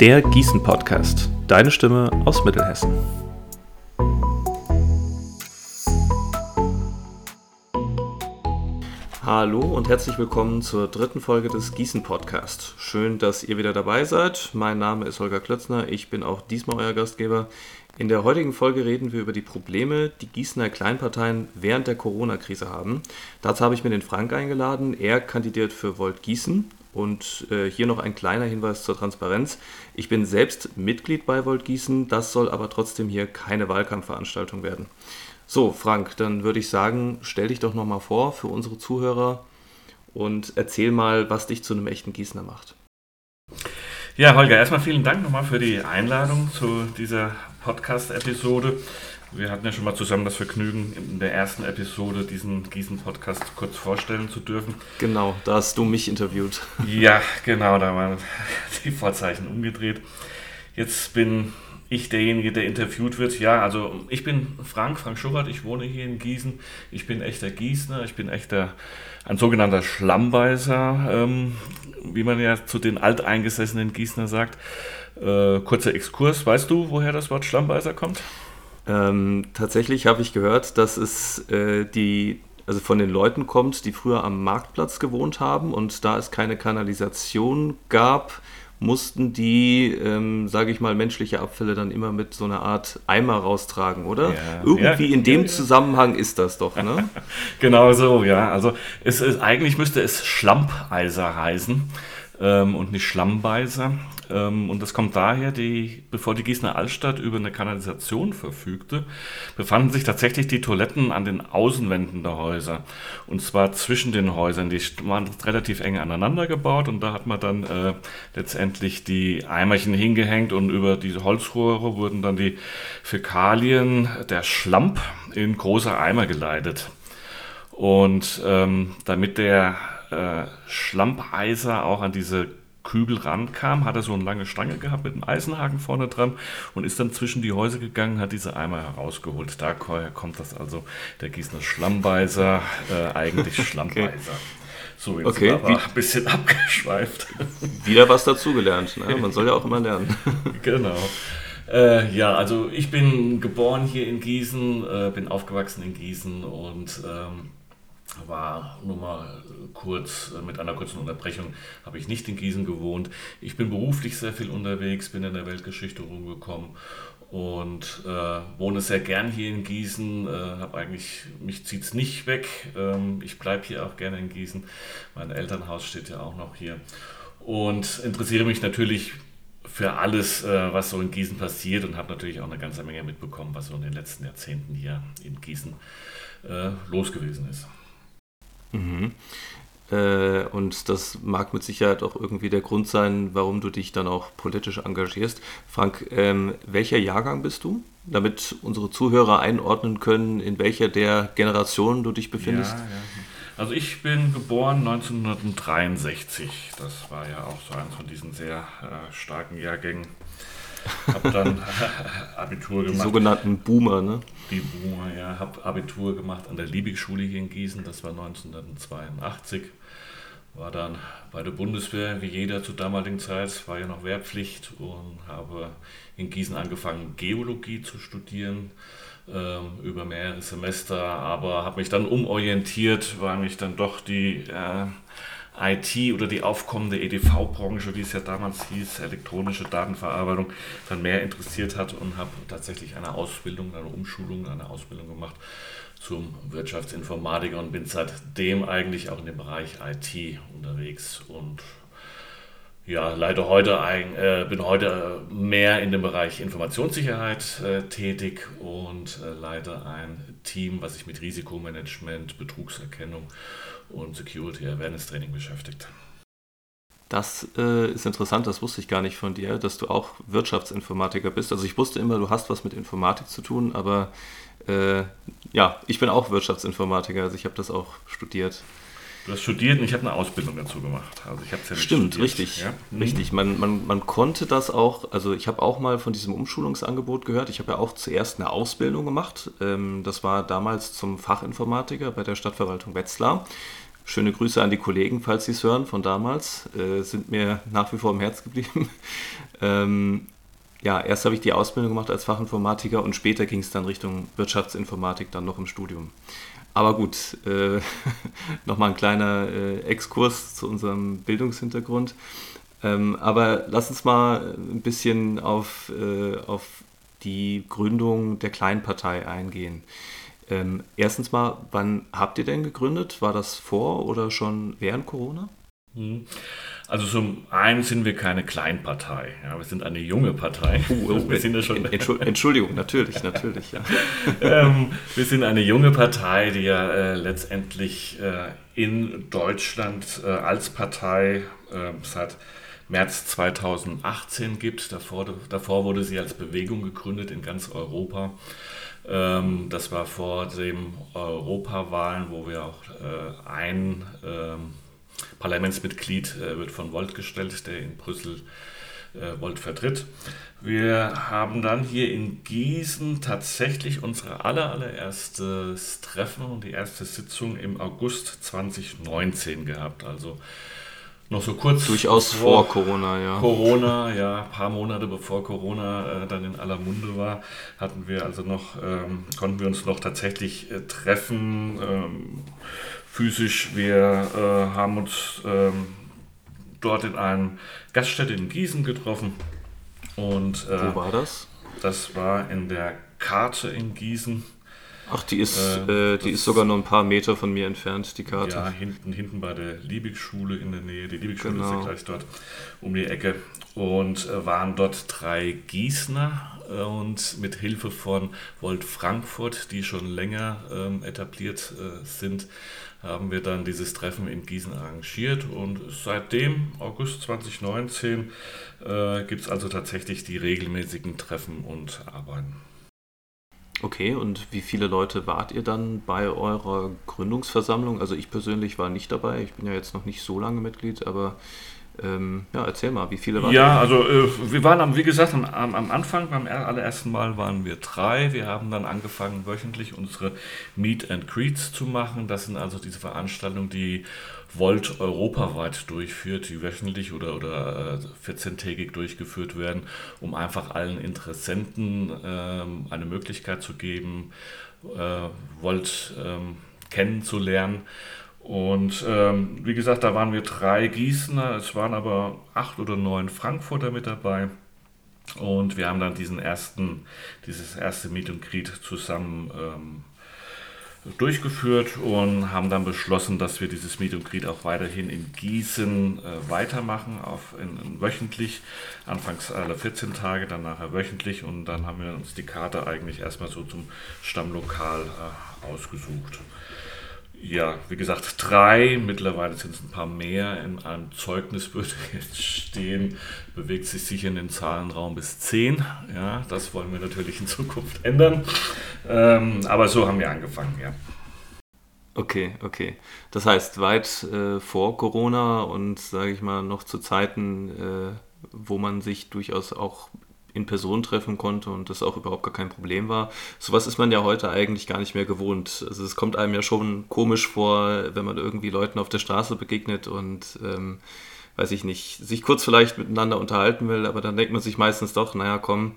Der Gießen Podcast. Deine Stimme aus Mittelhessen. Hallo und herzlich willkommen zur dritten Folge des Gießen Podcast. Schön, dass ihr wieder dabei seid. Mein Name ist Holger Klötzner. Ich bin auch diesmal euer Gastgeber. In der heutigen Folge reden wir über die Probleme, die Gießener Kleinparteien während der Corona-Krise haben. Dazu habe ich mir den Frank eingeladen. Er kandidiert für Volt Gießen. Und äh, hier noch ein kleiner Hinweis zur Transparenz. Ich bin selbst Mitglied bei Volt Gießen, das soll aber trotzdem hier keine Wahlkampfveranstaltung werden. So, Frank, dann würde ich sagen, stell dich doch nochmal vor für unsere Zuhörer und erzähl mal, was dich zu einem echten Gießener macht. Ja, Holger, erstmal vielen Dank nochmal für die Einladung zu dieser Podcast-Episode. Wir hatten ja schon mal zusammen das Vergnügen, in der ersten Episode diesen Gießen-Podcast kurz vorstellen zu dürfen. Genau, da hast du mich interviewt. Ja, genau, da waren die Vorzeichen umgedreht. Jetzt bin ich derjenige, der interviewt wird. Ja, also ich bin Frank, Frank Schubert, ich wohne hier in Gießen. Ich bin echter Gießner, ich bin echter, ein sogenannter Schlammbeißer, ähm, wie man ja zu den alteingesessenen Gießner sagt. Äh, kurzer Exkurs, weißt du, woher das Wort Schlammbeißer kommt? Ähm, tatsächlich habe ich gehört, dass es äh, die also von den Leuten kommt, die früher am Marktplatz gewohnt haben und da es keine Kanalisation gab, mussten die, ähm, sage ich mal, menschliche Abfälle dann immer mit so einer Art Eimer raustragen, oder? Ja, Irgendwie ja, in dem ja, Zusammenhang ist das doch, ne? genau so, ja. Also es ist, eigentlich müsste es Schlammpeiser heißen ähm, und nicht Schlammbeißer. Ähm, und das kommt daher, die, bevor die Gießener Altstadt über eine Kanalisation verfügte, befanden sich tatsächlich die Toiletten an den Außenwänden der Häuser. Und zwar zwischen den Häusern. Die waren relativ eng aneinander gebaut und da hat man dann äh, letztendlich die Eimerchen hingehängt und über diese Holzrohre wurden dann die Fäkalien, der Schlamp, in große Eimer geleitet. Und ähm, damit der äh, Schlammpeiser auch an diese Kübel rankam, hat er so eine lange Stange gehabt mit einem Eisenhaken vorne dran und ist dann zwischen die Häuser gegangen, hat diese Eimer herausgeholt. Daher kommt das also, der Gießener Schlammbeißer, äh, eigentlich Schlammbeißer. Okay. So, jetzt okay. aber ein bisschen abgeschweift. Wieder was dazugelernt, ne? man soll ja auch immer lernen. genau. Äh, ja, also ich bin geboren hier in Gießen, äh, bin aufgewachsen in Gießen und ähm, war nur mal kurz, äh, mit einer kurzen Unterbrechung, habe ich nicht in Gießen gewohnt. Ich bin beruflich sehr viel unterwegs, bin in der Weltgeschichte rumgekommen und äh, wohne sehr gern hier in Gießen. Äh, habe eigentlich, mich zieht es nicht weg. Ähm, ich bleibe hier auch gerne in Gießen. Mein Elternhaus steht ja auch noch hier. Und interessiere mich natürlich für alles, äh, was so in Gießen passiert und habe natürlich auch eine ganze Menge mitbekommen, was so in den letzten Jahrzehnten hier in Gießen äh, los gewesen ist. Mhm. Äh, und das mag mit Sicherheit auch irgendwie der Grund sein, warum du dich dann auch politisch engagierst. Frank, ähm, welcher Jahrgang bist du? Damit unsere Zuhörer einordnen können, in welcher der Generation du dich befindest. Ja, ja. Also ich bin geboren 1963. Das war ja auch so eins von diesen sehr äh, starken Jahrgängen. Habe dann Abitur gemacht. Die sogenannten Boomer, ne? Die Boomer, ja. Habe Abitur gemacht an der Liebig-Schule hier in Gießen. Das war 1982. War dann bei der Bundeswehr, wie jeder zur damaligen Zeit, war ja noch Wehrpflicht und habe in Gießen angefangen, Geologie zu studieren ähm, über mehrere Semester, aber habe mich dann umorientiert, weil mich dann doch die äh, IT oder die aufkommende EDV-Branche, wie es ja damals hieß, elektronische Datenverarbeitung, dann mehr interessiert hat und habe tatsächlich eine Ausbildung, eine Umschulung, eine Ausbildung gemacht zum Wirtschaftsinformatiker und bin seitdem eigentlich auch in dem Bereich IT unterwegs und ja, leider heute äh, bin heute mehr in dem Bereich Informationssicherheit äh, tätig und äh, leite ein Team, was sich mit Risikomanagement, Betrugserkennung und Security Awareness Training beschäftigt. Das äh, ist interessant, das wusste ich gar nicht von dir, dass du auch Wirtschaftsinformatiker bist. Also ich wusste immer, du hast was mit Informatik zu tun, aber äh, ja, ich bin auch Wirtschaftsinformatiker, also ich habe das auch studiert. Du hast studiert und ich habe eine Ausbildung dazu gemacht. Also ich ja Stimmt, studiert. richtig. Ja? Mhm. Richtig. Man, man, man konnte das auch, also ich habe auch mal von diesem Umschulungsangebot gehört. Ich habe ja auch zuerst eine Ausbildung gemacht. Ähm, das war damals zum Fachinformatiker bei der Stadtverwaltung Wetzlar. Schöne Grüße an die Kollegen, falls sie es hören von damals. Äh, sind mir nach wie vor im Herz geblieben. ähm, ja, erst habe ich die Ausbildung gemacht als Fachinformatiker und später ging es dann Richtung Wirtschaftsinformatik, dann noch im Studium. Aber gut, äh, nochmal ein kleiner äh, Exkurs zu unserem Bildungshintergrund. Ähm, aber lass uns mal ein bisschen auf, äh, auf die Gründung der Kleinpartei eingehen. Ähm, erstens mal, wann habt ihr denn gegründet? War das vor oder schon während Corona? Mhm. Also zum einen sind wir keine Kleinpartei, ja, wir sind eine junge Partei. Uh, uh, wir sind ja schon Entschuldigung, natürlich, natürlich. Ja. ähm, wir sind eine junge Partei, die ja äh, letztendlich äh, in Deutschland äh, als Partei äh, seit März 2018 gibt. Davor, davor wurde sie als Bewegung gegründet in ganz Europa. Ähm, das war vor den Europawahlen, wo wir auch äh, ein ähm, Parlamentsmitglied äh, wird von Volt gestellt, der in Brüssel äh, Volt vertritt. Wir haben dann hier in Gießen tatsächlich unser aller, allererstes Treffen und die erste Sitzung im August 2019 gehabt. Also noch so kurz. Durchaus vor, vor, Corona, ja. Corona, ja, ein paar Monate bevor Corona äh, dann in aller Munde war, hatten wir also noch, ähm, konnten wir uns noch tatsächlich äh, treffen, ähm, physisch. Wir äh, haben uns ähm, dort in einem Gaststätte in Gießen getroffen. Und, äh, Wo war das? Das war in der Karte in Gießen. Ach, die ist, äh, äh die ist sogar nur ein paar Meter von mir entfernt, die Karte. Ja, hinten, hinten bei der Liebig-Schule in der Nähe. Die Liebig-Schule genau. ist ja genau. gleich dort um die Ecke. Und äh, waren dort drei Gießner äh, und mit Hilfe von Volt Frankfurt, die schon länger ähm, etabliert äh, sind, haben wir dann dieses Treffen in Gießen arrangiert. Und seitdem, August 2019, äh, gibt es also tatsächlich die regelmäßigen Treffen und Arbeiten. Okay, und wie viele Leute wart ihr dann bei eurer Gründungsversammlung? Also ich persönlich war nicht dabei, ich bin ja jetzt noch nicht so lange Mitglied, aber ähm, ja, erzähl mal, wie viele waren Ja, also äh, wir waren, am, wie gesagt, am, am, Anfang, beim allerersten Mal waren wir drei. Wir haben dann angefangen, wöchentlich unsere Meet and Greets zu machen. Das sind also diese Veranstaltungen, die Volt europaweit durchführt, die wöchentlich oder, oder 14-tägig äh, durchgeführt werden, um einfach allen Interessenten ähm, eine Möglichkeit zu geben, äh, Volt ähm, kennenzulernen. Und ähm, wie gesagt, da waren wir drei Gießener, es waren aber acht oder neun Frankfurter mit dabei. Und wir haben dann diesen ersten, dieses erste Meet and Greet zusammen ähm, durchgeführt und haben dann beschlossen, dass wir dieses Meet and Greet auch weiterhin in Gießen äh, weitermachen, auf, in, in, wöchentlich, anfangs alle 14 Tage, dann nachher wöchentlich und dann haben wir uns die Karte eigentlich erstmal so zum Stammlokal äh, ausgesucht. Ja, wie gesagt, drei, mittlerweile sind es ein paar mehr. In einem Zeugnis würde jetzt stehen, bewegt sich sicher in den Zahlenraum bis zehn. Ja, das wollen wir natürlich in Zukunft ändern. Ähm, aber so haben wir angefangen, ja. Okay, okay. Das heißt, weit äh, vor Corona und sage ich mal noch zu Zeiten, äh, wo man sich durchaus auch in Person treffen konnte und das auch überhaupt gar kein Problem war. Sowas ist man ja heute eigentlich gar nicht mehr gewohnt. Also es kommt einem ja schon komisch vor, wenn man irgendwie Leuten auf der Straße begegnet und ähm, weiß ich nicht, sich kurz vielleicht miteinander unterhalten will, aber dann denkt man sich meistens doch, naja, komm,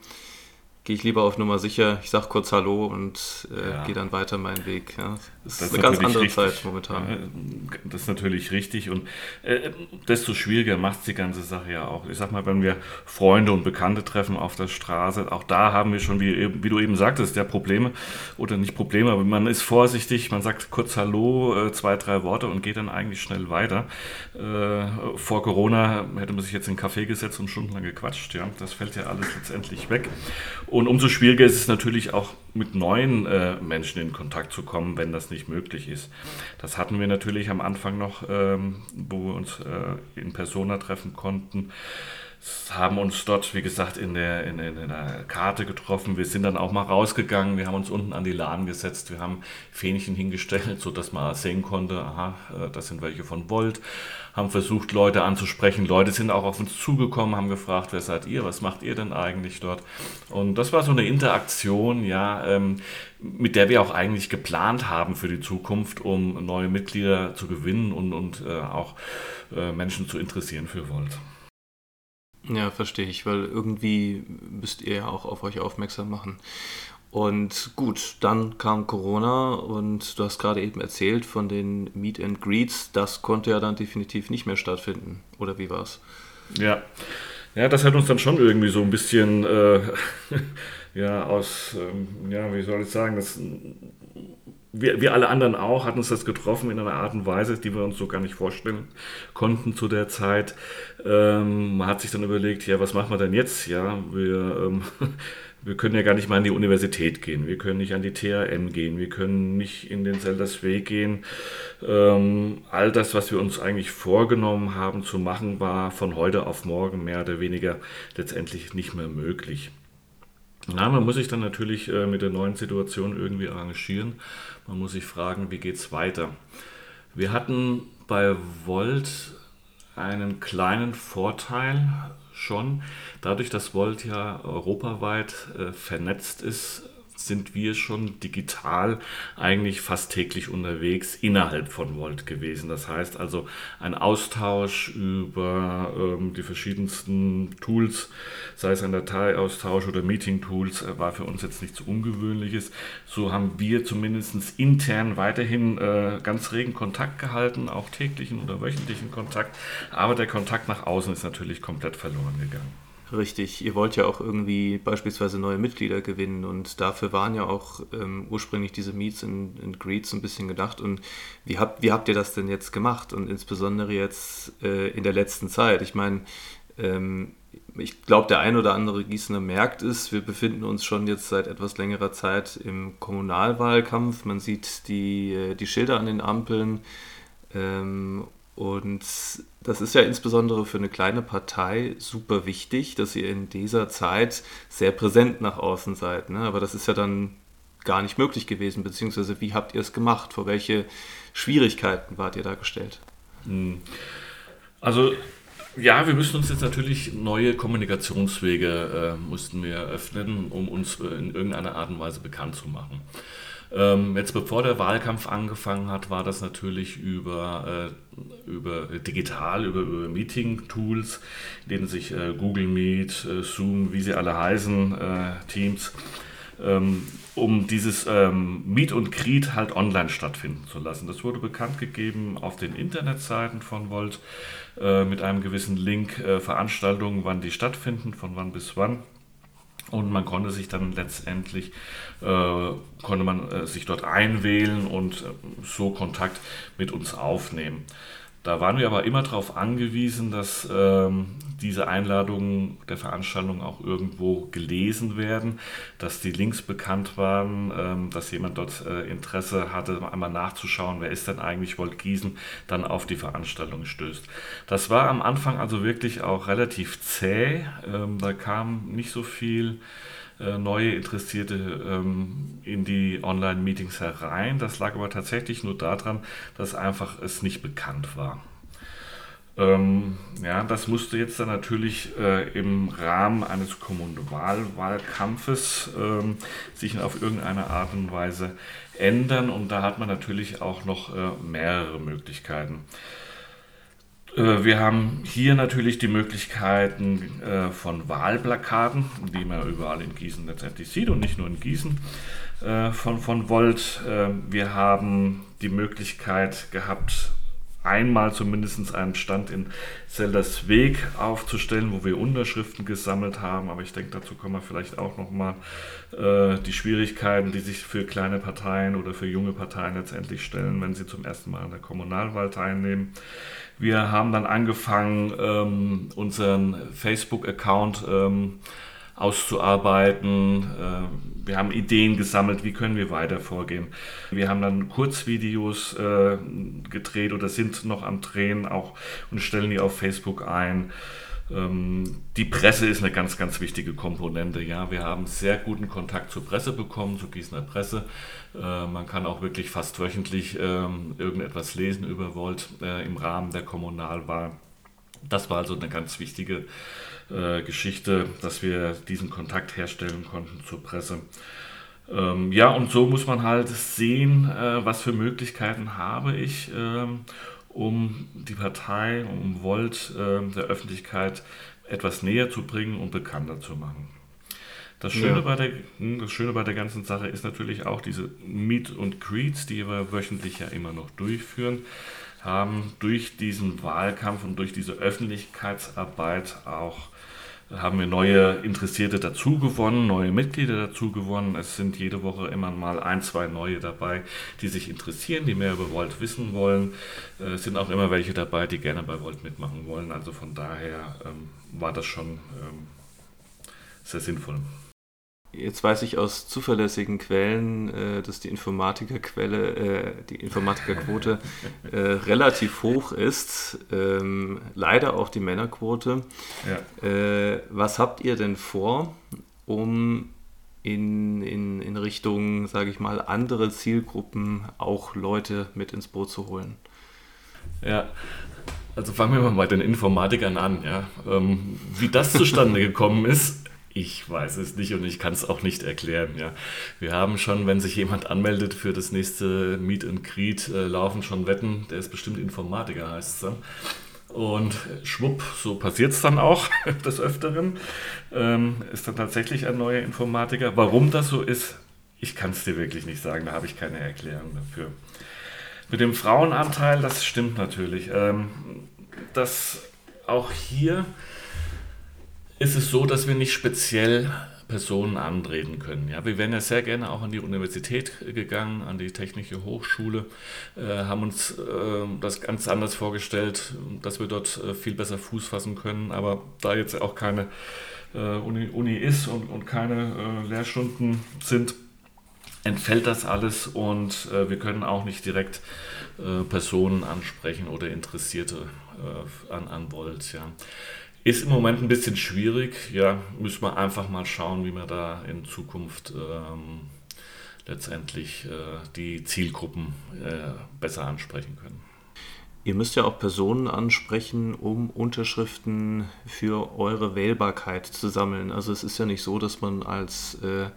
gehe ich lieber auf Nummer sicher, ich sage kurz Hallo und äh, ja. gehe dann weiter meinen Weg. Ja. Das, das ist eine ganz andere richtig. Zeit momentan. Das ist natürlich richtig und äh, desto schwieriger macht es die ganze Sache ja auch. Ich sag mal, wenn wir Freunde und Bekannte treffen auf der Straße, auch da haben wir schon, wie, wie du eben sagtest, ja Probleme oder nicht Probleme, aber man ist vorsichtig, man sagt kurz Hallo, äh, zwei, drei Worte und geht dann eigentlich schnell weiter. Äh, vor Corona hätte man sich jetzt in einen Café gesetzt und stundenlang gequatscht. Ja. Das fällt ja alles letztendlich weg. Und umso schwieriger ist es natürlich auch mit neuen äh, Menschen in Kontakt zu kommen, wenn das nicht möglich ist. Das hatten wir natürlich am Anfang noch, ähm, wo wir uns äh, in Persona treffen konnten. haben uns dort, wie gesagt, in der, in, in, der Karte getroffen. Wir sind dann auch mal rausgegangen. Wir haben uns unten an die Laden gesetzt. Wir haben Fähnchen hingestellt, sodass man sehen konnte, aha, äh, das sind welche von Volt. Haben versucht, Leute anzusprechen. Leute sind auch auf uns zugekommen, haben gefragt, wer seid ihr, was macht ihr denn eigentlich dort? Und das war so eine Interaktion, ja, ähm, mit der wir auch eigentlich geplant haben für die Zukunft, um neue Mitglieder zu gewinnen und, und äh, auch äh, Menschen zu interessieren für Volt. Ja, verstehe ich, weil irgendwie müsst ihr ja auch auf euch aufmerksam machen. Und gut, dann kam Corona und du hast gerade eben erzählt von den Meet and Greets. Das konnte ja dann definitiv nicht mehr stattfinden. Oder wie war es? Ja. Ja, das hat uns dann schon irgendwie so ein bisschen äh, ja, aus, ähm, ja, wie soll ich sagen, das wir, wir alle anderen auch, hatten uns das getroffen in einer Art und Weise, die wir uns so gar nicht vorstellen konnten zu der Zeit. Ähm, man hat sich dann überlegt, ja, was machen wir denn jetzt? Ja, wir, ähm, wir können ja gar nicht mal an die Universität gehen, wir können nicht an die THM gehen, wir können nicht in den Seldersweg gehen. Ähm, all das, was wir uns eigentlich vorgenommen haben zu machen, war von heute auf morgen mehr oder weniger letztendlich nicht mehr möglich. Na, man muss sich dann natürlich äh, mit der neuen Situation irgendwie arrangieren. Man muss sich fragen, wie geht es weiter. Wir hatten bei Volt einen kleinen Vorteil schon. Dadurch, dass Volt ja europaweit äh, vernetzt ist, sind wir schon digital eigentlich fast täglich unterwegs innerhalb von Volt gewesen. Das heißt also ein Austausch über ähm, die verschiedensten Tools, sei es ein Dateiaustausch oder Meeting-Tools, äh, war für uns jetzt nichts Ungewöhnliches. So haben wir zumindest intern weiterhin äh, ganz regen Kontakt gehalten, auch täglichen oder wöchentlichen Kontakt. Aber der Kontakt nach außen ist natürlich komplett verloren gegangen. Richtig, ihr wollt ja auch irgendwie beispielsweise neue Mitglieder gewinnen und dafür waren ja auch ähm, ursprünglich diese Meets and, Greets ein bisschen gedacht. Und wie habt, wie habt ihr das denn jetzt gemacht und insbesondere jetzt äh, in der letzten Zeit? Ich meine, ähm, ich glaube, der ein oder andere Gießener merkt es, wir befinden uns schon jetzt seit etwas längerer Zeit im Kommunalwahlkampf. Man sieht die, äh, die Schilder an den Ampeln. Ähm, und das ist ja insbesondere für eine kleine Partei super wichtig, dass ihr in dieser Zeit sehr präsent nach außen seid. Ne? Aber das ist ja dann gar nicht möglich gewesen, beziehungsweise wie habt ihr es gemacht? Vor welche Schwierigkeiten wart ihr da gestellt? Hm. Also ja, wir müssen uns jetzt natürlich neue Kommunikationswege äh, mussten wir öffnen, um uns in irgendeiner Art und Weise bekannt zu machen. Ähm, jetzt bevor der Wahlkampf angefangen hat, war das natürlich über, äh, über digital, über, über Meeting-Tools, in denen sich äh, Google Meet, äh, Zoom, wie sie alle heißen, äh, Teams, ähm, um dieses ähm, Meet und Greet halt online stattfinden zu lassen. Das wurde bekannt gegeben auf den Internetseiten von Volt äh, mit einem gewissen Link, äh, Veranstaltungen, wann die stattfinden, von wann bis wann. Und man konnte sich dann letztendlich, äh, konnte man äh, sich dort einwählen und äh, so Kontakt mit uns aufnehmen. Da waren wir aber immer darauf angewiesen, dass ähm, diese Einladungen der Veranstaltung auch irgendwo gelesen werden, dass die Links bekannt waren, ähm, dass jemand dort äh, Interesse hatte, einmal nachzuschauen, wer ist denn eigentlich Volt Gießen, dann auf die Veranstaltung stößt. Das war am Anfang also wirklich auch relativ zäh. Ähm, da kam nicht so viel neue Interessierte ähm, in die Online-Meetings herein. Das lag aber tatsächlich nur daran, dass einfach es nicht bekannt war. Ähm, ja, das musste jetzt dann natürlich äh, im Rahmen eines Kommunalwahlkampfes ähm, sich auf irgendeine Art und Weise ändern und da hat man natürlich auch noch äh, mehrere Möglichkeiten. Äh, wir haben hier natürlich die Möglichkeiten äh, von Wahlplakaten, die man überall in Gießen letztendlich sieht und nicht nur in Gießen äh, von, von Volt. Wir haben die Möglichkeit gehabt, einmal zumindest einen Stand in Zelders Weg aufzustellen, wo wir Unterschriften gesammelt haben. Aber ich denke, dazu kommen wir vielleicht auch nochmal äh, die Schwierigkeiten, die sich für kleine Parteien oder für junge Parteien letztendlich stellen, wenn sie zum ersten Mal an der Kommunalwahl teilnehmen. Wir haben dann angefangen, ähm, unseren Facebook-Account ähm, auszuarbeiten. Äh, wir haben Ideen gesammelt, wie können wir weiter vorgehen. Wir haben dann Kurzvideos äh, gedreht oder sind noch am Drehen auch und stellen die auf Facebook ein. Ähm, die Presse ist eine ganz, ganz wichtige Komponente. Ja, wir haben sehr guten Kontakt zur Presse bekommen, zur Gießener Presse. Äh, man kann auch wirklich fast wöchentlich ähm, irgendetwas lesen über Volt im Rahmen der Kommunalwahl. Das war also eine ganz wichtige äh, Geschichte, dass wir diesen Kontakt herstellen konnten zur Presse. Ähm, ja, und so muss man halt sehen, was für Möglichkeiten habe ich um die Partei, um Volt äh, der Öffentlichkeit etwas näher zu bringen und bekannter zu machen. Das Schöne, ja. bei der, hm, das Schöne bei der ganzen Sache ist natürlich auch diese Meet und Greets, die wir wöchentlich ja immer noch durchführen, haben durch diesen Wahlkampf und durch diese Öffentlichkeitsarbeit auch haben wir neue Interessierte dazu gewonnen, neue Mitglieder dazu gewonnen. Es sind jede Woche immer mal ein, zwei neue dabei, die sich interessieren, die mehr über Volt wissen wollen. Äh, es sind auch immer welche dabei, die gerne bei Volt mitmachen wollen. Also von daher ähm, war das schon ähm, sehr sinnvoll. Jetzt weiß ich aus zuverlässigen Quellen, äh, dass die Informatikerquelle, äh, die Informatikerquote äh, relativ hoch ist. Ähm, leider auch die Männerquote. Ja. Äh, was habt ihr denn vor, um in, in, in Richtung, sage ich mal, andere Zielgruppen auch Leute mit ins Boot zu holen? Ja, also fangen wir mal bei den Informatikern an. Ja. Ähm, wie das zustande gekommen ist, ich weiß es nicht und ich kann es auch nicht erklären. Ja. Wir haben schon, wenn sich jemand anmeldet für das nächste Meet and Greet, äh, laufen schon Wetten, der ist bestimmt Informatiker, heißt es dann. Und schwupp, so passiert es dann auch des Öfteren. Ähm, ist dann tatsächlich ein neuer Informatiker. Warum das so ist, ich kann es dir wirklich nicht sagen, da habe ich keine Erklärung dafür. Mit dem Frauenanteil, das stimmt natürlich. Ähm, dass auch hier ist es so, dass wir nicht speziell Personen antreten können. Ja, wir wären ja sehr gerne auch an die Universität gegangen, an die Technische Hochschule, äh, haben uns äh, das ganz anders vorgestellt, dass wir dort äh, viel besser Fuß fassen können. Aber da jetzt auch keine äh, Uni, Uni, ist und, und keine äh, Lehrstunden sind, entfällt das alles und äh, wir können auch nicht direkt Personen ansprechen oder Interessierte an, an Volt. Ja. Ist im Moment ein bisschen schwierig. Ja, müssen wir einfach mal schauen, wie wir da in Zukunft ähm, letztendlich äh, die Zielgruppen äh, besser ansprechen können. Ihr müsst ja auch Personen ansprechen, um Unterschriften für eure Wählbarkeit zu sammeln. Also es ist ja nicht so, dass man als äh,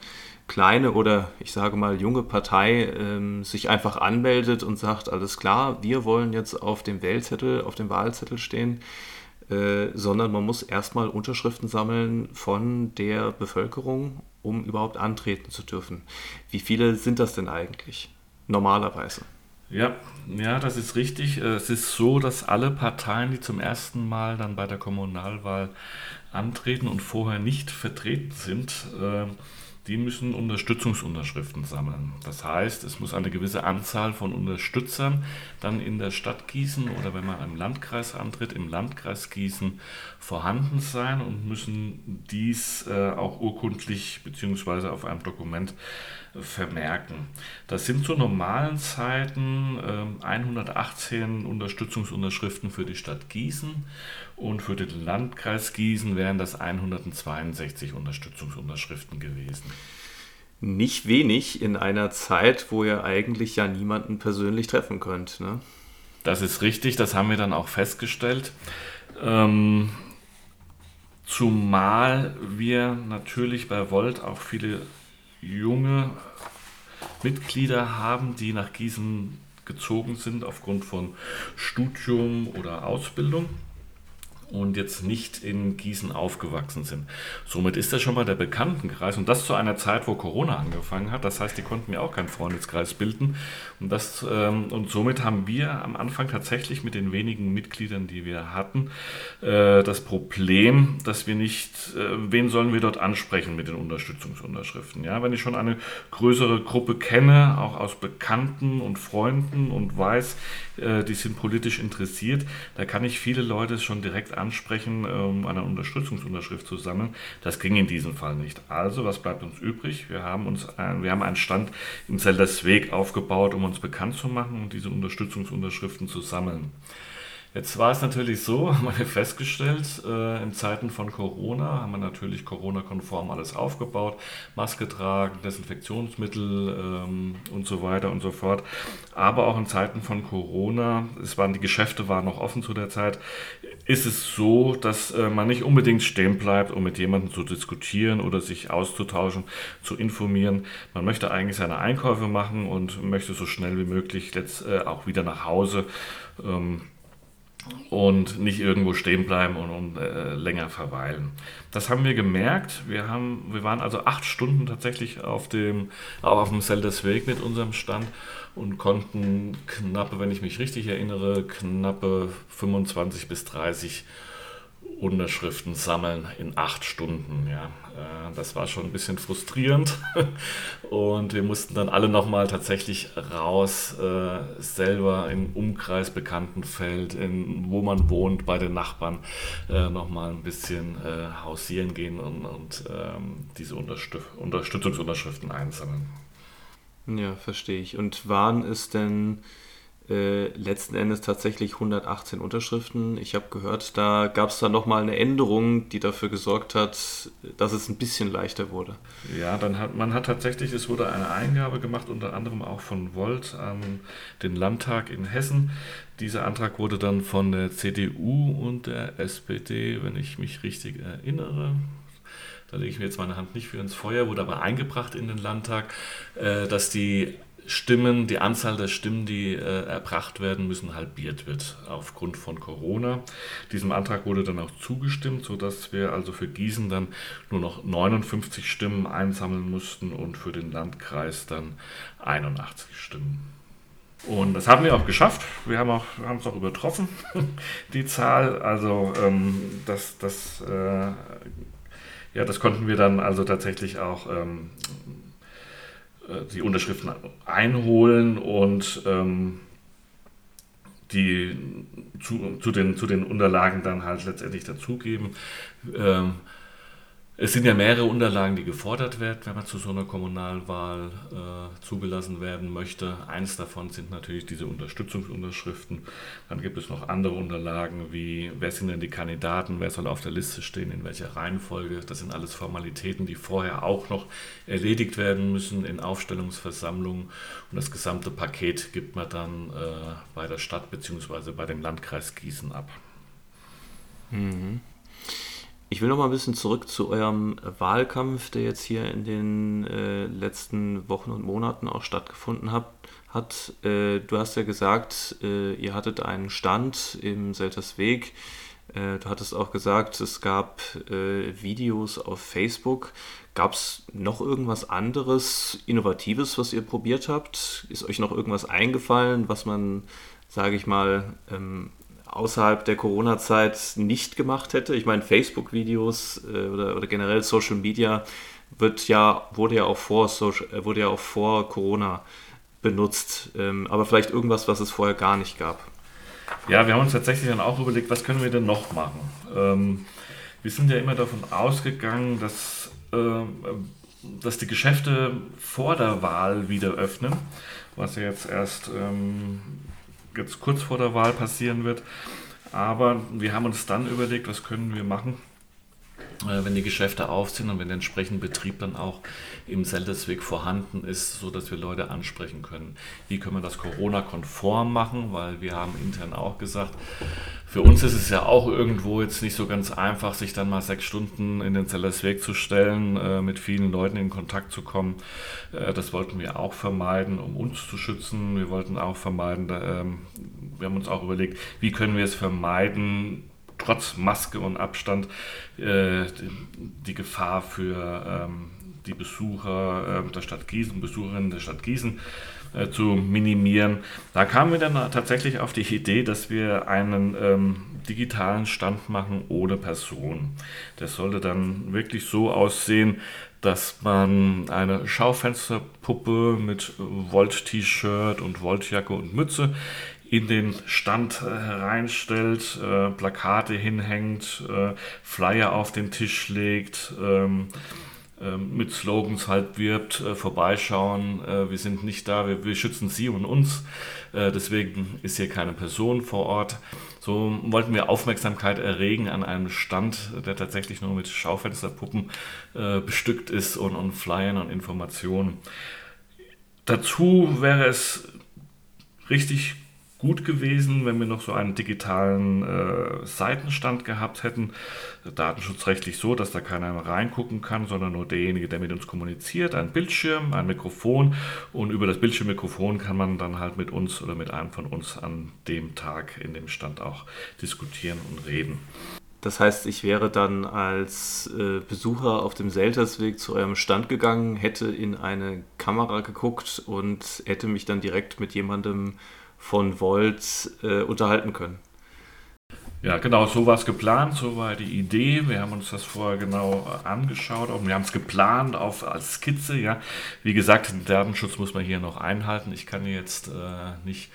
kleine oder ich sage mal junge Partei ähm, sich einfach anmeldet und sagt, alles klar, wir wollen jetzt auf dem Wählzettel, auf dem Wahlzettel stehen. Äh, sondern man muss erstmal Unterschriften sammeln von der Bevölkerung, um überhaupt antreten zu dürfen. Wie viele sind das denn eigentlich normalerweise? Ja, ja, das ist richtig. Äh, es ist so, dass alle Parteien, die zum ersten Mal dann bei der Kommunalwahl antreten und vorher nicht vertreten sind, äh, die müssen Unterstützungsunterschriften sammeln. Das heißt, es muss eine gewisse Anzahl von Unterstützern dann in der Stadt Gießen oder wenn man im Landkreis antritt, im Landkreis Gießen vorhanden sein und müssen dies äh, auch urkundlich bzw. auf einem Dokument vermerken. Das sind zu normalen Zeiten äh, 118 Unterstützungsunterschriften für die Stadt Gießen und für den Landkreis Gießen wären das 162 Unterstützungsunterschriften gewesen. Nicht wenig in einer Zeit, wo ihr eigentlich ja niemanden persönlich treffen könnt. Ne? Das ist richtig, das haben wir dann auch festgestellt. Ähm, zumal wir natürlich bei Volt auch viele junge Mitglieder haben, die nach Gießen gezogen sind aufgrund von Studium oder Ausbildung und jetzt nicht in Gießen aufgewachsen sind. Somit ist das schon mal der Bekanntenkreis und das zu einer Zeit, wo Corona angefangen hat. Das heißt, die konnten mir auch keinen Freundeskreis bilden und, das, ähm, und somit haben wir am Anfang tatsächlich mit den wenigen Mitgliedern, die wir hatten, äh, das Problem, dass wir nicht, äh, wen sollen wir dort ansprechen mit den Unterstützungsunterschriften. Ja, wenn ich schon eine größere Gruppe kenne, auch aus Bekannten und Freunden und weiß, äh, die sind politisch interessiert, da kann ich viele Leute schon direkt ansprechen ansprechen, um eine Unterstützungsunterschrift zu sammeln. Das ging in diesem Fall nicht. Also, was bleibt uns übrig? Wir haben, uns, wir haben einen Stand im Zeldersweg aufgebaut, um uns bekannt zu machen und diese Unterstützungsunterschriften zu sammeln. Jetzt war es natürlich so, haben wir festgestellt, äh, in Zeiten von Corona haben wir natürlich Corona-konform alles aufgebaut, Maske tragen, Desinfektionsmittel ähm, und so weiter und so fort. Aber auch in Zeiten von Corona, es waren die Geschäfte waren noch offen zu der Zeit, ist es so, dass äh, man nicht unbedingt stehen bleibt, um mit jemandem zu diskutieren oder sich auszutauschen, zu informieren. Man möchte eigentlich seine Einkäufe machen und möchte so schnell wie möglich jetzt äh, auch wieder nach Hause. Ähm, und nicht irgendwo stehen bleiben und, und äh, länger verweilen. Das haben wir gemerkt. Wir, haben, wir waren also acht Stunden tatsächlich auf dem, auf dem Seldersweg mit unserem Stand und konnten knappe, wenn ich mich richtig erinnere, knappe 25 bis 30 Unterschriften sammeln in acht Stunden. Ja. Äh, das war schon ein bisschen frustrierend und wir mussten dann alle nochmal tatsächlich raus, äh, selber im Umkreis Bekanntenfeld, in, wo man wohnt, bei den Nachbarn, äh, nochmal ein bisschen hausieren gehen und, und ähm, diese Unterstützungsunterschriften einsammeln. Ja, verstehe ich. Und waren es denn äh, letzten Endes tatsächlich 118 Unterschriften. Ich habe gehört, da gab es dann nochmal eine Änderung, die dafür gesorgt hat, dass es ein bisschen leichter wurde. Ja, dann hat man hat tatsächlich, es wurde eine Eingabe gemacht, unter anderem auch von Volt an den Landtag in Hessen. Dieser Antrag wurde dann von der CDU und der SPD, wenn ich mich richtig erinnere, da lege ich mir jetzt meine Hand nicht für ins Feuer, wurde aber eingebracht in den Landtag, äh, dass die Stimmen, die Anzahl der Stimmen, die äh, erbracht werden müssen, halbiert wird aufgrund von Corona. Diesem Antrag wurde dann auch zugestimmt, sodass wir also für Gießen dann nur noch 59 Stimmen einsammeln mussten und für den Landkreis dann 81 Stimmen. Und das haben wir auch geschafft. Wir haben auch, haben es auch übertroffen, die Zahl. Also ähm, das, das, äh, ja, das konnten wir dann also tatsächlich auch ähm, äh, die Unterschriften einholen und ähm, die zu, zu, den, zu den Unterlagen dann halt letztendlich dazugeben. Ähm, es sind ja mehrere Unterlagen, die gefordert werden, wenn man zu so einer Kommunalwahl äh, zugelassen werden möchte. Eins davon sind natürlich diese Unterstützungsunterschriften. Dann gibt es noch andere Unterlagen wie, wer sind denn die Kandidaten, wer soll auf der Liste stehen, in welcher Reihenfolge. Das sind alles Formalitäten, die vorher auch noch erledigt werden müssen in Aufstellungsversammlungen. Und das gesamte Paket gibt man dann äh, bei der Stadt bzw. bei dem Landkreis Gießen ab. Mhm. Ich will noch mal ein bisschen zurück zu eurem Wahlkampf, der jetzt hier in den äh, letzten Wochen und Monaten auch stattgefunden hat. hat. Äh, du hast ja gesagt, äh, ihr hattet einen Stand im Seltersweg. Äh, du hattest auch gesagt, es gab äh, Videos auf Facebook. Gab es noch irgendwas anderes, Innovatives, was ihr probiert habt? Ist euch noch irgendwas eingefallen, was man, sage ich mal, ähm, außerhalb der Corona-Zeit nicht gemacht hätte. Ich meine, Facebook-Videos äh, oder, oder, generell Social Media wird ja, wurde ja auch vor, Social, äh, wurde ja auch vor Corona benutzt. Ähm, aber vielleicht irgendwas, was es vorher gar nicht gab. Ja, wir haben uns tatsächlich dann auch überlegt, was können wir denn noch machen? Ähm, wir sind ja immer davon ausgegangen, dass, äh, dass die Geschäfte vor der Wahl wieder öffnen, was ja jetzt erst ähm, jetzt kurz vor der Wahl passieren wird. Aber wir haben uns dann überlegt, was können wir machen, äh, wenn die Geschäfte auf sind und wenn der entsprechende Betrieb dann auch im Seltersweg vorhanden ist, sodass wir Leute ansprechen können. Wie können wir das Corona-konform machen? Weil wir haben intern auch gesagt, für uns ist es ja auch irgendwo jetzt nicht so ganz einfach, sich dann mal sechs Stunden in den Sellersweg zu stellen, äh, mit vielen Leuten in Kontakt zu kommen. Äh, das wollten wir auch vermeiden, um uns zu schützen. Wir wollten auch vermeiden, ähm, wir haben uns auch überlegt, wie können wir es vermeiden, trotz Maske und Abstand äh, die, die, Gefahr für ähm, die Besucher äh, der Stadt Gießen, Besucherinnen der Stadt Gießen äh, zu minimieren. Da kamen wir dann tatsächlich auf die Idee, dass wir einen ähm, digitalen Stand machen ohne Person. Das sollte dann wirklich so aussehen, dass man eine Schaufensterpuppe mit Volt-T-Shirt und Voltjacke und Mütze in den Stand äh, hereinstellt, äh, Plakate hinhängt, äh, Flyer auf den Tisch legt, ähm, ähm, mit Slogans halt wirbt, äh, vorbeischauen, äh, wir sind nicht da, wir, wir schützen Sie und uns, äh, deswegen ist hier keine Person vor Ort. So wollten wir Aufmerksamkeit erregen an einem Stand, der tatsächlich nur mit Schaufensterpuppen bestückt ist und, und Flyern und Informationen. Dazu wäre es richtig gut gewesen, wenn wir noch so einen digitalen äh, Seitenstand gehabt hätten. Datenschutzrechtlich so, dass da keiner reingucken kann, sondern nur derjenige, der mit uns kommuniziert. Ein Bildschirm, ein Mikrofon und über das Bildschirmmikrofon kann man dann halt mit uns oder mit einem von uns an dem Tag in dem Stand auch diskutieren und reden. Das heißt, ich wäre dann als äh, Besucher auf dem Seltersweg zu eurem Stand gegangen, hätte in eine Kamera geguckt und hätte mich dann direkt mit jemandem von Volt äh, unterhalten können. Ja, genau, so war es geplant, so war die Idee. Wir haben uns das vorher genau angeschaut und wir haben es geplant auf, als Skizze. Ja, wie gesagt, den Datenschutz muss man hier noch einhalten. Ich kann jetzt äh, nicht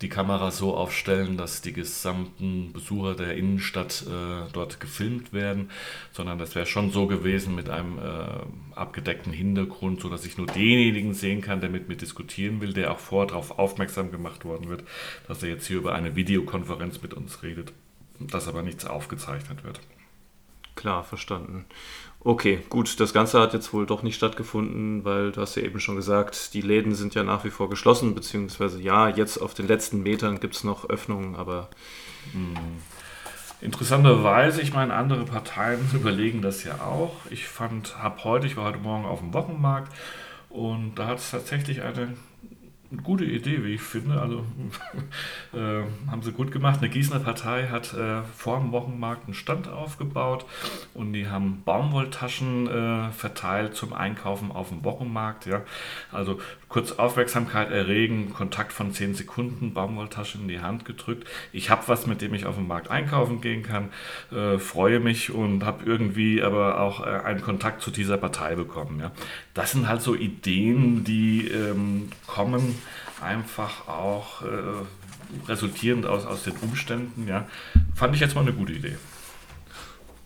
die Kamera so aufstellen, dass die gesamten Besucher der Innenstadt äh, dort gefilmt werden, sondern das wäre schon so gewesen mit einem äh, abgedeckten Hintergrund, sodass ich nur denjenigen sehen kann, der mit mir diskutieren will, der auch vorher darauf aufmerksam gemacht worden wird, dass er jetzt hier über eine Videokonferenz mit uns redet, dass aber nichts aufgezeichnet wird. Klar, verstanden. Okay, gut, das Ganze hat jetzt wohl doch nicht stattgefunden, weil du hast ja eben schon gesagt, die Läden sind ja nach wie vor geschlossen, beziehungsweise ja, jetzt auf den letzten Metern gibt es noch Öffnungen, aber... Hm. Interessanterweise, ich meine, andere Parteien überlegen das ja auch. Ich fand, habe heute, ich war heute Morgen auf dem Wochenmarkt und da hat es tatsächlich eine eine gute Idee, wie ich finde. Also äh, haben sie gut gemacht. Eine Gießener Partei hat äh, vor dem Wochenmarkt einen Stand aufgebaut und die haben Baumwolltaschen äh, verteilt zum Einkaufen auf dem Wochenmarkt. Ja. Also kurz Aufmerksamkeit erregen, Kontakt von 10 Sekunden, Baumwolltasche in die Hand gedrückt. Ich habe was, mit dem ich auf dem Markt einkaufen gehen kann, äh, freue mich und habe irgendwie aber auch äh, einen Kontakt zu dieser Partei bekommen. Ja. Das sind halt so Ideen, die ähm, kommen einfach auch äh, resultierend aus, aus den Umständen. Ja. Fand ich jetzt mal eine gute Idee.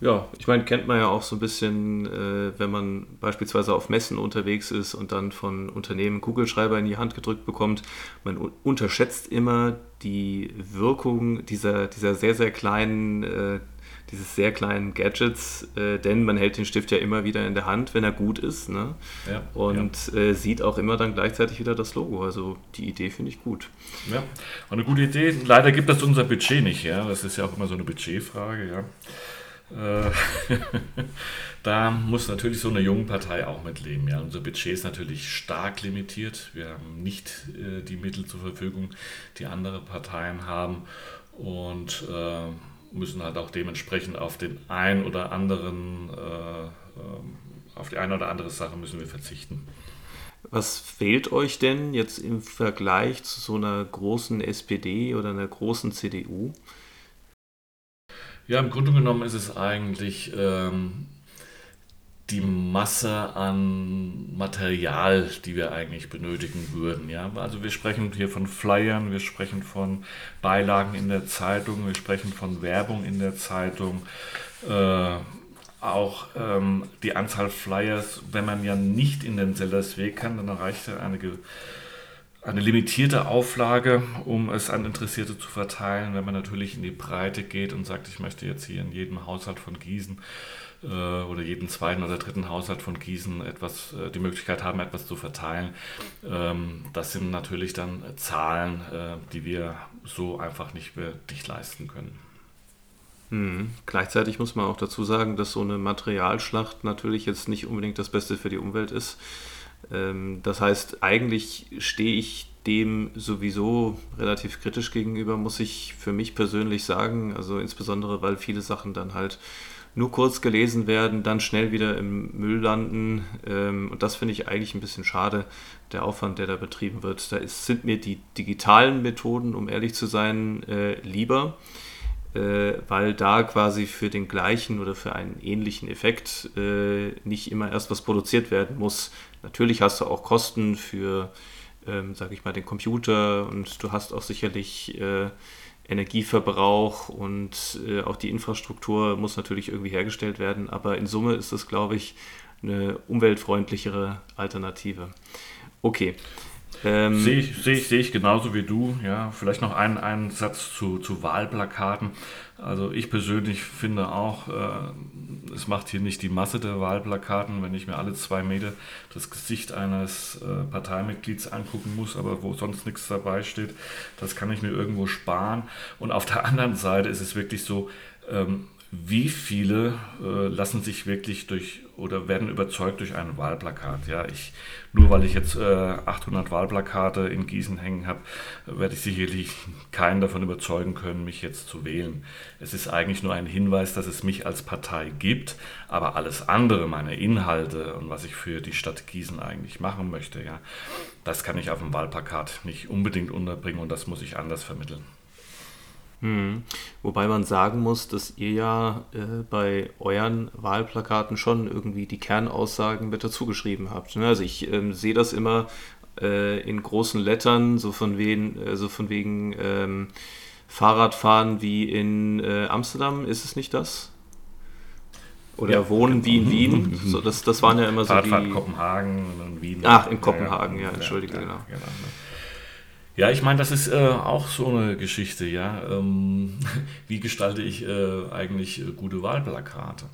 Ja, ich meine, kennt man ja auch so ein bisschen, äh, wenn man beispielsweise auf Messen unterwegs ist und dann von Unternehmen Kugelschreiber in die Hand gedrückt bekommt. Man unterschätzt immer die Wirkung dieser, dieser sehr, sehr kleinen, äh, dieses sehr kleinen Gadgets, äh, denn man hält den Stift ja immer wieder in der Hand, wenn er gut ist. Ne? Ja, und ja. Äh, sieht auch immer dann gleichzeitig wieder das Logo. Also die Idee finde ich gut. Ja, eine gute Idee. Leider gibt das unser Budget nicht. Ja? Das ist ja auch immer so eine Budgetfrage. Ja. Äh, da muss natürlich so eine junge Partei auch mitleben. Ja. Unser Budget ist natürlich stark limitiert. Wir haben nicht äh, die Mittel zur Verfügung, die andere Parteien haben und äh, müssen halt auch dementsprechend auf den ein oder anderen, äh, ähm, auf die eine oder andere Sache müssen wir verzichten. Was fehlt euch denn jetzt im Vergleich zu so einer großen SPD oder einer großen CDU? Ja, im Grunde genommen ist es eigentlich ähm, die Masse an Material, die wir eigentlich benötigen würden. Ja? Also wir sprechen hier von Flyern, wir sprechen von Beilagen in der Zeitung, wir sprechen von Werbung in der Zeitung. Äh, auch ähm, die Anzahl Flyers, wenn man ja nicht in den Sellersweg kann, dann erreicht er eine eine limitierte Auflage, um es an Interessierte zu verteilen. Wenn man natürlich in die Breite geht und sagt, ich möchte jetzt hier in jedem Haushalt von Gießen äh, oder jeden zweiten oder dritten Haushalt von Gießen etwas, äh, die Möglichkeit haben, etwas zu verteilen, ähm, das sind natürlich dann Zahlen, äh, die wir so einfach nicht mehr dicht leisten können. Hm. Gleichzeitig muss man auch dazu sagen, dass so eine Materialschlacht natürlich jetzt nicht unbedingt das Beste für die Umwelt ist. Ähm, das heißt, eigentlich stehe ich dem sowieso relativ kritisch gegenüber, muss ich für mich persönlich sagen. Also insbesondere, weil viele Sachen dann halt nur kurz gelesen werden, dann schnell wieder im Müll landen. Ähm, und das finde ich eigentlich ein bisschen schade, der Aufwand, der da betrieben wird. Da ist, sind mir die digitalen Methoden, um ehrlich zu sein, äh, lieber äh, weil da quasi für den gleichen oder für einen ähnlichen Effekt äh, nicht immer erst was produziert werden muss. Natürlich hast du auch Kosten für, ähm, sage ich mal, den Computer und du hast auch sicherlich Energieverbrauch und äh, auch die Infrastruktur muss natürlich irgendwie hergestellt werden, aber in Summe ist es, glaube ich, eine umweltfreundlichere Alternative. Okay. Ähm, sehe ich, seh ich, seh ich genauso wie du. Ja, vielleicht noch einen, einen Satz zu, zu Wahlplakaten. Also ich persönlich finde auch, äh, es macht hier nicht die Masse der Wahlplakaten, wenn ich mir alle zwei Meter das Gesicht eines äh, Parteimitglieds angucken muss, aber wo sonst nichts dabei steht. Das kann ich mir irgendwo sparen. Und auf der anderen Seite ist es wirklich so, ähm, wie viele äh, lassen sich wirklich durch oder werden überzeugt durch ein Wahlplakat. Ja, ich, nur weil ich jetzt äh, 800 Wahlplakate in Gießen hängen habe, werde ich sicherlich keinen davon überzeugen können, mich jetzt zu wählen. Es ist eigentlich nur ein Hinweis, dass es mich als Partei gibt, aber alles andere, meine Inhalte und was ich für die Stadt Gießen eigentlich machen möchte, ja, das kann ich auf dem Wahlplakat nicht unbedingt unterbringen und das muss ich anders vermitteln. Wobei man sagen muss, dass ihr ja äh, bei euren Wahlplakaten schon irgendwie die Kernaussagen mit dazu geschrieben habt. Ne? Also ich ähm, sehe das immer äh, in großen Lettern, so von, wen, äh, so von wegen ähm, Fahrradfahren wie in äh, Amsterdam, ist es nicht das? Oder ja, Wohnen wie in Wien. So, das, das waren ja immer so Fahrradfahrt die... Kopenhagen und Wien. Ach, in Kopenhagen, ja, ja, ja entschuldige, genau. genau ne? Ja, ich meine, das ist äh, auch so eine Geschichte, ja. Ähm, wie gestalte ich äh, eigentlich äh, gute Wahlplakate?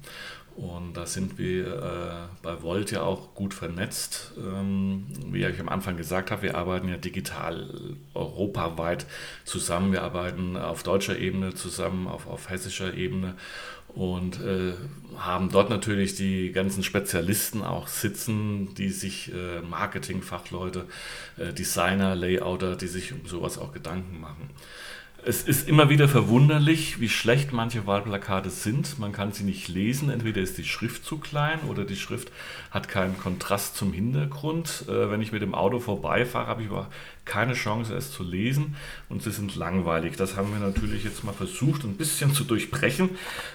Und da sind wir äh, bei Volt ja auch gut vernetzt. Ähm, wie ich am Anfang gesagt habe, wir arbeiten ja digital europaweit zusammen. Wir arbeiten auf deutscher Ebene zusammen, auf, auf hessischer Ebene und äh, haben dort natürlich die ganzen Spezialisten auch sitzen, die sich äh, Marketingfachleute, äh, Designer, Layouter, die sich um sowas auch Gedanken machen. Es ist immer wieder verwunderlich, wie schlecht manche Wahlplakate sind. Man kann sie nicht lesen. Entweder ist die Schrift zu klein oder die Schrift hat keinen Kontrast zum Hintergrund. Äh, wenn ich mit dem Auto vorbeifahre, habe ich keine Chance, es zu lesen und sie sind langweilig. Das haben wir natürlich jetzt mal versucht, ein bisschen zu durchbrechen.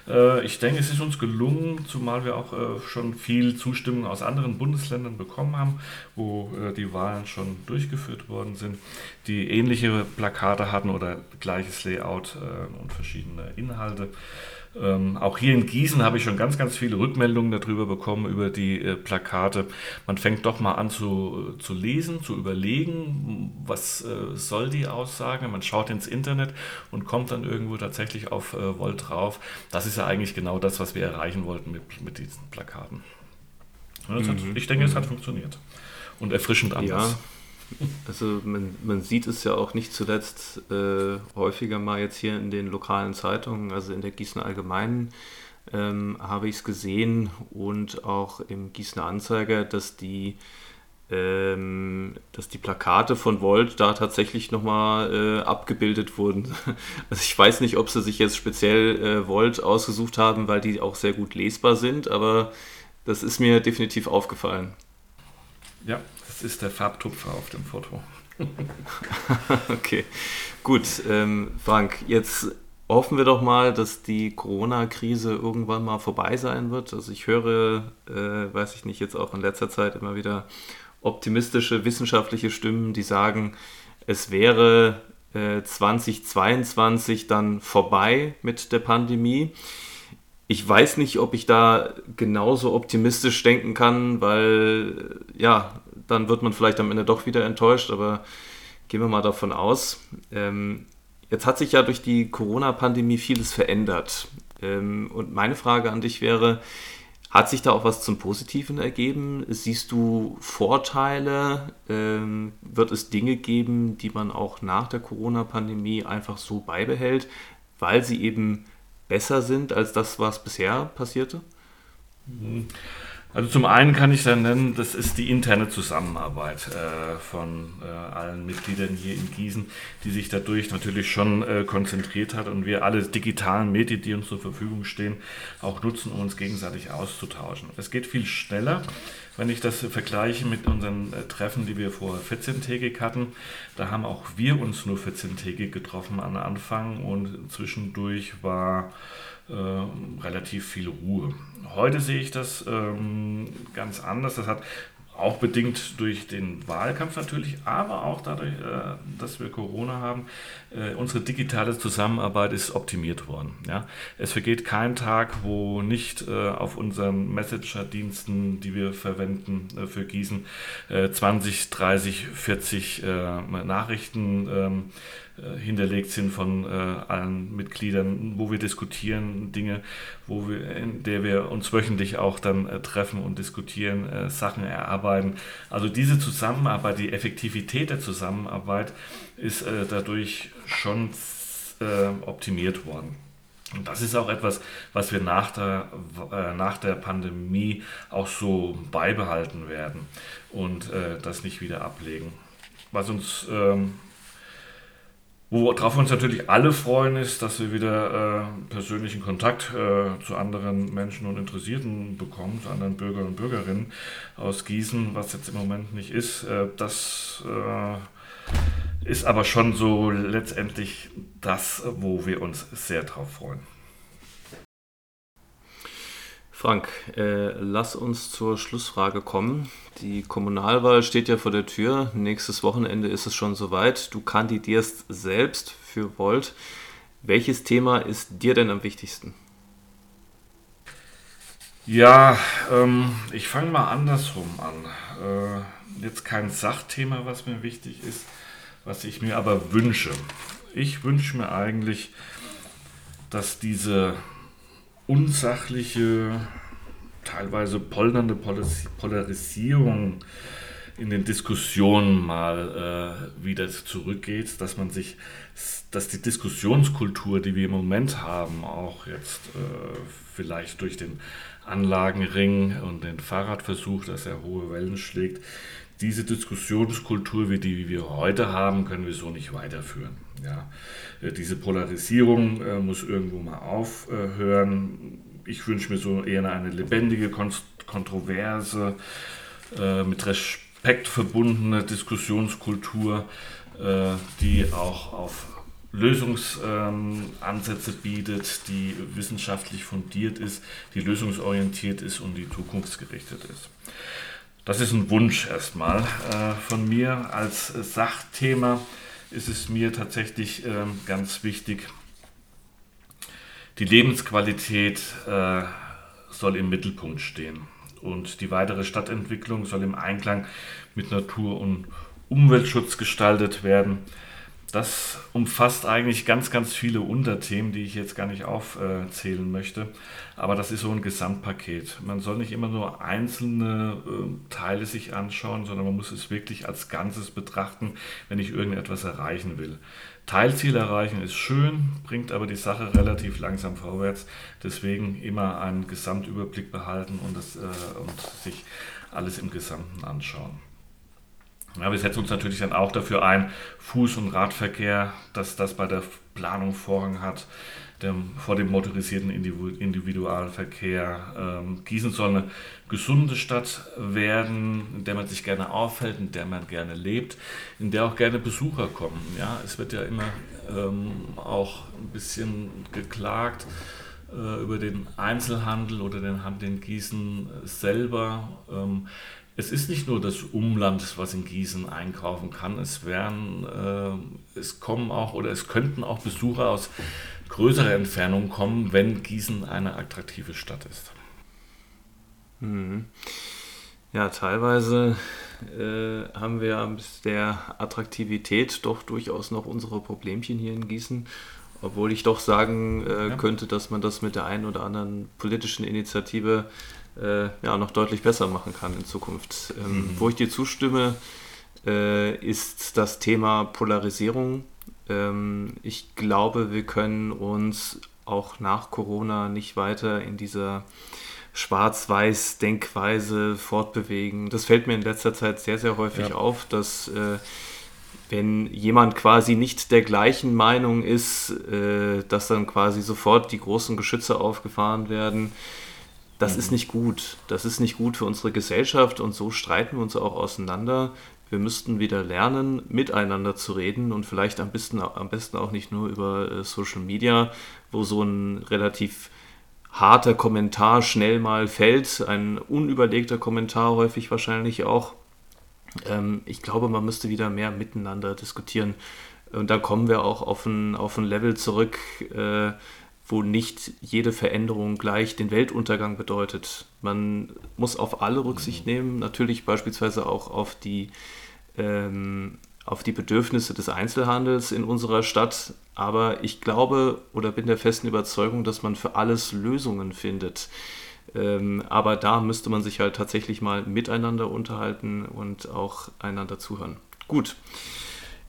Äh, ich denke, es ist uns gelungen, zumal wir auch äh, schon viel Zustimmung aus anderen Bundesländern bekommen haben, wo äh, die Wahlen schon durchgeführt worden sind, die ähnliche Plakate hatten oder gleiches Layout und verschiedene Inhalte. Ähm, auch hier in Gießen habe ich schon ganz, ganz viele Rückmeldungen darüber bekommen, über die äh, Plakate. Man fängt doch mal an zu, zu lesen, zu überlegen, was äh, soll die Aussage. Man schaut ins Internet und kommt dann irgendwo tatsächlich auf äh, Volt drauf. Das ist ja eigentlich genau das, was wir erreichen wollten mit, mit diesen Plakaten. Mhm. Hat, ich denke, es hat funktioniert. Und erfrischend anders. Ja. Also man, man sieht es ja auch nicht zuletzt äh, häufiger mal jetzt hier in den lokalen Zeitungen, also in der Gießener Allgemeinen ähm, habe ich es gesehen und auch im Gießener Anzeiger, dass die, ähm, dass die Plakate von Volt da tatsächlich nochmal äh, abgebildet wurden. Also ich weiß nicht, ob sie sich jetzt speziell äh, Volt ausgesucht haben, weil die auch sehr gut lesbar sind, aber das ist mir definitiv aufgefallen. Ja, das ist der Farbtupfer auf dem Foto. okay, gut. Ähm, Frank, jetzt hoffen wir doch mal, dass die Corona-Krise irgendwann mal vorbei sein wird. Also ich höre, äh, weiß ich nicht, jetzt auch in letzter Zeit immer wieder optimistische wissenschaftliche Stimmen, die sagen, es wäre äh, 2022 dann vorbei mit der Pandemie. Ich weiß nicht, ob ich da genauso optimistisch denken kann, weil ja, dann wird man vielleicht am Ende doch wieder enttäuscht, aber gehen wir mal davon aus. Ähm, jetzt hat sich ja durch die Corona-Pandemie vieles verändert. Ähm, und meine Frage an dich wäre, hat sich da auch was zum Positiven ergeben? Siehst du Vorteile? Ähm, wird es Dinge geben, die man auch nach der Corona-Pandemie einfach so beibehält, weil sie eben besser sind als das, was bisher passierte? Also zum einen kann ich dann nennen, das ist die interne Zusammenarbeit äh, von äh, allen Mitgliedern hier in Gießen, die sich dadurch natürlich schon äh, konzentriert hat und wir alle digitalen Medien, die uns zur Verfügung stehen, auch nutzen, um uns gegenseitig auszutauschen. Es geht viel schneller, wenn ich das vergleiche mit unseren äh, Treffen, die wir vor 14-tägig hatten. Da haben auch wir uns nur 14-tägig getroffen am Anfang und zwischendurch war äh, relativ viel Ruhe. Heute sehe ich das ähm, ganz anders. Das hat auch bedingt durch den Wahlkampf natürlich, aber auch dadurch, äh, dass wir Corona haben, äh, unsere digitale Zusammenarbeit ist optimiert worden. Ja? Es vergeht kein Tag, wo nicht äh, auf unseren Messenger-Diensten, die wir verwenden für Gießen, 20, 30, 40 Nachrichten ähm, äh, hinterlegt sind von äh, allen Mitgliedern, wo wir diskutieren Dinge, wo wir, in der wir uns wöchentlich auch dann äh, treffen und diskutieren, äh, Sachen erarbeiten. Also diese Zusammenarbeit, die Effektivität der Zusammenarbeit ist äh, dadurch schon äh, optimiert worden. Und das ist auch etwas, was wir nach der, nach der Pandemie auch so beibehalten werden und das nicht wieder ablegen. Was uns ähm, Worauf wir uns natürlich alle freuen, ist, dass wir wieder äh, persönlichen Kontakt äh, zu anderen Menschen und Interessierten bekommen, zu anderen Bürgern und Bürgerinnen aus Gießen, was jetzt im Moment nicht ist. Äh, das äh, ist aber schon so letztendlich das, wo wir uns sehr drauf freuen. Frank, äh, lass uns zur Schlussfrage kommen. Die Kommunalwahl steht ja vor der Tür. Nächstes Wochenende ist es schon soweit. Du kandidierst selbst für Volt. Welches Thema ist dir denn am wichtigsten? Ja, ähm, ich fange mal andersrum an. Äh, jetzt kein Sachthema, was mir wichtig ist, was ich mir aber wünsche. Ich wünsche mir eigentlich, dass diese unsachliche, teilweise polternde Polarisierung in den Diskussionen mal äh, wieder zurückgeht, dass man sich, dass die Diskussionskultur, die wir im Moment haben, auch jetzt äh, vielleicht durch den Anlagenring und den Fahrradversuch, dass er hohe Wellen schlägt, diese Diskussionskultur, wie die wir heute haben, können wir so nicht weiterführen. Ja. Äh, diese Polarisierung äh, muss irgendwo mal aufhören. Ich wünsche mir so eher eine lebendige, kontroverse, äh, mit Respekt verbundene Diskussionskultur, äh, die auch auf Lösungsansätze ähm, bietet, die wissenschaftlich fundiert ist, die lösungsorientiert ist und die zukunftsgerichtet ist. Das ist ein Wunsch erstmal äh, von mir. Als Sachthema ist es mir tatsächlich äh, ganz wichtig, die Lebensqualität äh, soll im Mittelpunkt stehen und die weitere Stadtentwicklung soll im Einklang mit Natur- und Umweltschutz gestaltet werden. Das umfasst eigentlich ganz, ganz viele Unterthemen, die ich jetzt gar nicht aufzählen möchte. Aber das ist so ein Gesamtpaket. Man soll nicht immer nur einzelne äh, Teile sich anschauen, sondern man muss es wirklich als Ganzes betrachten, wenn ich irgendetwas erreichen will. Teilziel erreichen ist schön, bringt aber die Sache relativ langsam vorwärts. Deswegen immer einen Gesamtüberblick behalten und, das, äh, und sich alles im Gesamten anschauen. Ja, wir setzen uns natürlich dann auch dafür ein, Fuß- und Radverkehr, dass das bei der Planung Vorrang hat, dem, vor dem motorisierten Individualverkehr. Ähm, Gießen soll eine gesunde Stadt werden, in der man sich gerne aufhält, in der man gerne lebt, in der auch gerne Besucher kommen. Ja, es wird ja immer ähm, auch ein bisschen geklagt äh, über den Einzelhandel oder den Handel in Gießen selber. Ähm, es ist nicht nur das Umland, was in Gießen einkaufen kann. Es werden, äh, es kommen auch oder es könnten auch Besucher aus größerer Entfernung kommen, wenn Gießen eine attraktive Stadt ist. Mhm. Ja, teilweise äh, haben wir mit der Attraktivität doch durchaus noch unsere Problemchen hier in Gießen. Obwohl ich doch sagen äh, ja. könnte, dass man das mit der einen oder anderen politischen Initiative äh, ja, noch deutlich besser machen kann in Zukunft. Ähm, mhm. Wo ich dir zustimme, äh, ist das Thema Polarisierung. Ähm, ich glaube, wir können uns auch nach Corona nicht weiter in dieser Schwarz-Weiß-Denkweise fortbewegen. Das fällt mir in letzter Zeit sehr, sehr häufig ja. auf, dass äh, wenn jemand quasi nicht der gleichen Meinung ist, äh, dass dann quasi sofort die großen Geschütze aufgefahren werden. Das mhm. ist nicht gut. Das ist nicht gut für unsere Gesellschaft und so streiten wir uns auch auseinander. Wir müssten wieder lernen, miteinander zu reden und vielleicht am besten, am besten auch nicht nur über äh, Social Media, wo so ein relativ harter Kommentar schnell mal fällt, ein unüberlegter Kommentar häufig wahrscheinlich auch. Ähm, ich glaube, man müsste wieder mehr miteinander diskutieren. Und dann kommen wir auch auf ein, auf ein Level zurück, äh, wo nicht jede Veränderung gleich den Weltuntergang bedeutet. Man muss auf alle Rücksicht nehmen, natürlich beispielsweise auch auf die, ähm, auf die Bedürfnisse des Einzelhandels in unserer Stadt. Aber ich glaube oder bin der festen Überzeugung, dass man für alles Lösungen findet. Ähm, aber da müsste man sich halt tatsächlich mal miteinander unterhalten und auch einander zuhören. Gut.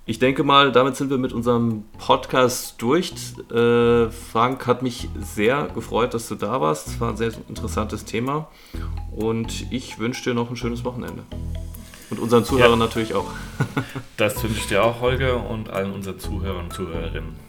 Ich denke mal, damit sind wir mit unserem Podcast durch. Äh, Frank hat mich sehr gefreut, dass du da warst. Es war ein sehr interessantes Thema. Und ich wünsche dir noch ein schönes Wochenende. Und unseren Zuhörern ja. natürlich auch. das wünsche ich dir auch, Holger, und allen unseren Zuhörern und Zuhörerinnen.